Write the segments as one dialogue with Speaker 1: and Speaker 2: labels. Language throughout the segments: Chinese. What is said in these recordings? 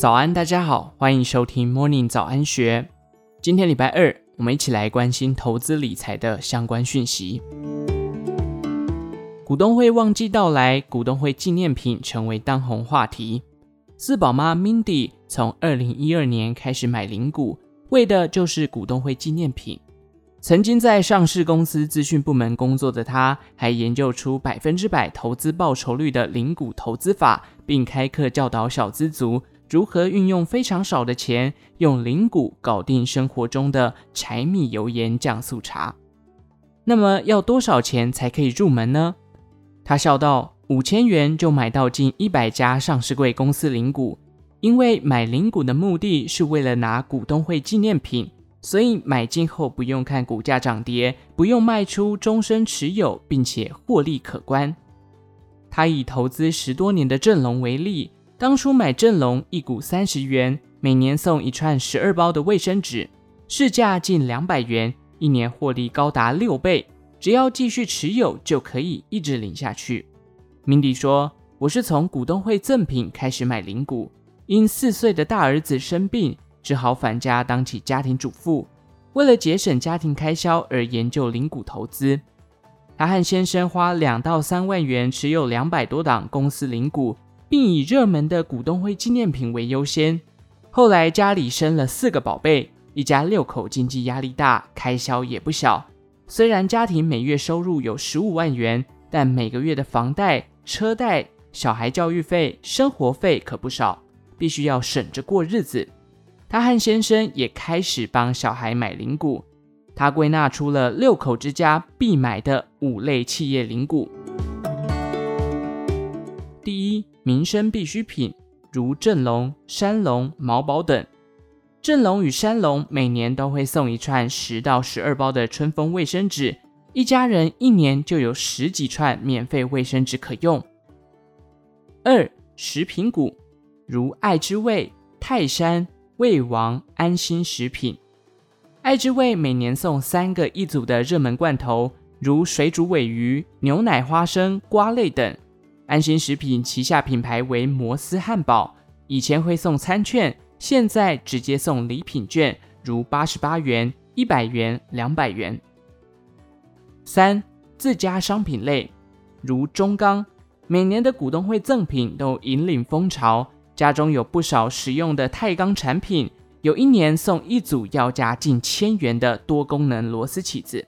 Speaker 1: 早安，大家好，欢迎收听 Morning 早安学。今天礼拜二，我们一起来关心投资理财的相关讯息。股东会旺季到来，股东会纪念品成为当红话题。四宝妈 Mindy 从二零一二年开始买零股，为的就是股东会纪念品。曾经在上市公司资讯部门工作的他，还研究出百分之百投资报酬率的零股投资法，并开课教导小资族如何运用非常少的钱，用零股搞定生活中的柴米油盐酱醋茶。那么要多少钱才可以入门呢？他笑道：“五千元就买到近一百家上市柜公司零股，因为买零股的目的是为了拿股东会纪念品。”所以买进后不用看股价涨跌，不用卖出，终身持有，并且获利可观。他以投资十多年的正隆为例，当初买正隆一股三十元，每年送一串十二包的卫生纸，市价近两百元，一年获利高达六倍。只要继续持有，就可以一直领下去。明迪说：“我是从股东会赠品开始买零股，因四岁的大儿子生病。”只好返家当起家庭主妇，为了节省家庭开销而研究零股投资。他和先生花两到三万元持有两百多档公司零股，并以热门的股东会纪念品为优先。后来家里生了四个宝贝，一家六口经济压力大，开销也不小。虽然家庭每月收入有十五万元，但每个月的房贷、车贷、小孩教育费、生活费可不少，必须要省着过日子。他和先生也开始帮小孩买零股，他归纳出了六口之家必买的五类企业零股。第一，民生必需品，如正隆、山龙、毛宝等。正隆与山龙每年都会送一串十到十二包的春风卫生纸，一家人一年就有十几串免费卫生纸可用。二，食品股，如爱之味、泰山。味王安心食品，爱之味每年送三个一组的热门罐头，如水煮尾鱼、牛奶花生、瓜类等。安心食品旗下品牌为摩斯汉堡，以前会送餐券，现在直接送礼品券，如八十八元、一百元、两百元。三、自家商品类，如中钢，每年的股东会赠品都引领风潮。家中有不少实用的钛钢产品，有一年送一组要价近千元的多功能螺丝起子。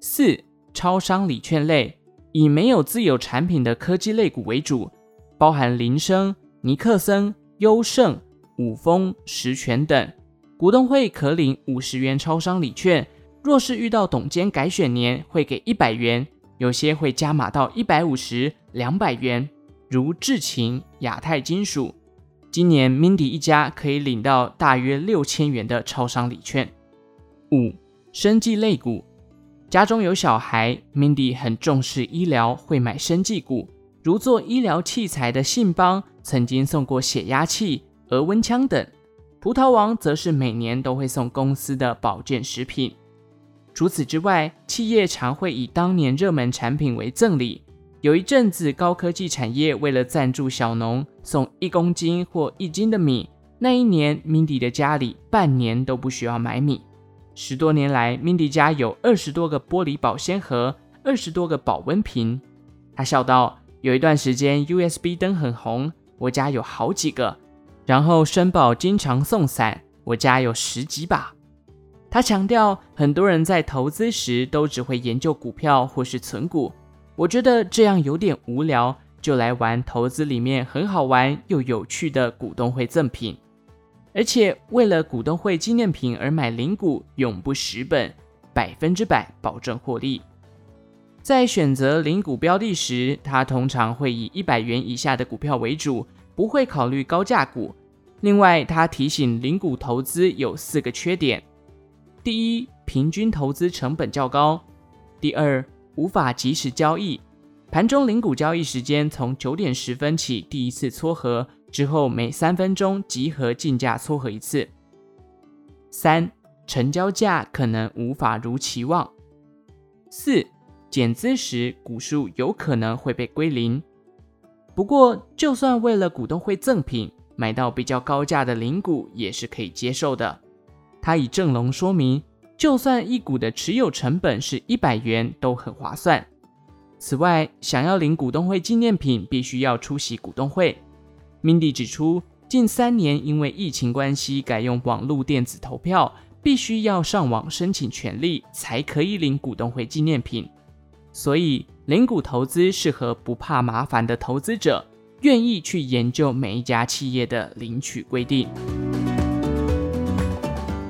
Speaker 1: 四、超商礼券类，以没有自有产品的科技类股为主，包含林升、尼克森、优胜、五丰、十全等。股东会可领五十元超商礼券，若是遇到董监改选年，会给一百元，有些会加码到一百五十、两百元，如智勤、亚太金属。今年 Mindy 一家可以领到大约六千元的超商礼券。五、生技类股，家中有小孩，Mindy 很重视医疗，会买生技股，如做医疗器材的信邦曾经送过血压器、额温枪等。葡萄王则是每年都会送公司的保健食品。除此之外，企业常会以当年热门产品为赠礼。有一阵子，高科技产业为了赞助小农，送一公斤或一斤的米。那一年，Mindy 的家里半年都不需要买米。十多年来，Mindy 家有二十多个玻璃保鲜盒，二十多个保温瓶。他笑道：“有一段时间，USB 灯很红，我家有好几个。然后申宝经常送伞，我家有十几把。”他强调，很多人在投资时都只会研究股票或是存股。我觉得这样有点无聊，就来玩投资里面很好玩又有趣的股东会赠品，而且为了股东会纪念品而买零股，永不蚀本，百分之百保证获利。在选择零股标的时，他通常会以一百元以下的股票为主，不会考虑高价股。另外，他提醒零股投资有四个缺点：第一，平均投资成本较高；第二，无法及时交易，盘中零股交易时间从九点十分起第一次撮合，之后每三分钟集合竞价撮合一次。三、成交价可能无法如期望。四、减资时股数有可能会被归零。不过，就算为了股东会赠品，买到比较高价的零股也是可以接受的。他以正龙说明，就算一股的持有成本是一百元，都很划算。此外，想要领股东会纪念品，必须要出席股东会。Mindy 指出，近三年因为疫情关系，改用网络电子投票，必须要上网申请权利，才可以领股东会纪念品。所以，领股投资适合不怕麻烦的投资者，愿意去研究每一家企业的领取规定。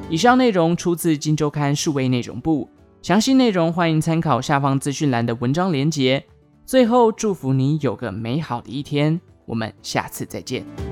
Speaker 1: 以上内容出自《金周刊》数位内容部。详细内容欢迎参考下方资讯栏的文章连接。最后，祝福你有个美好的一天，我们下次再见。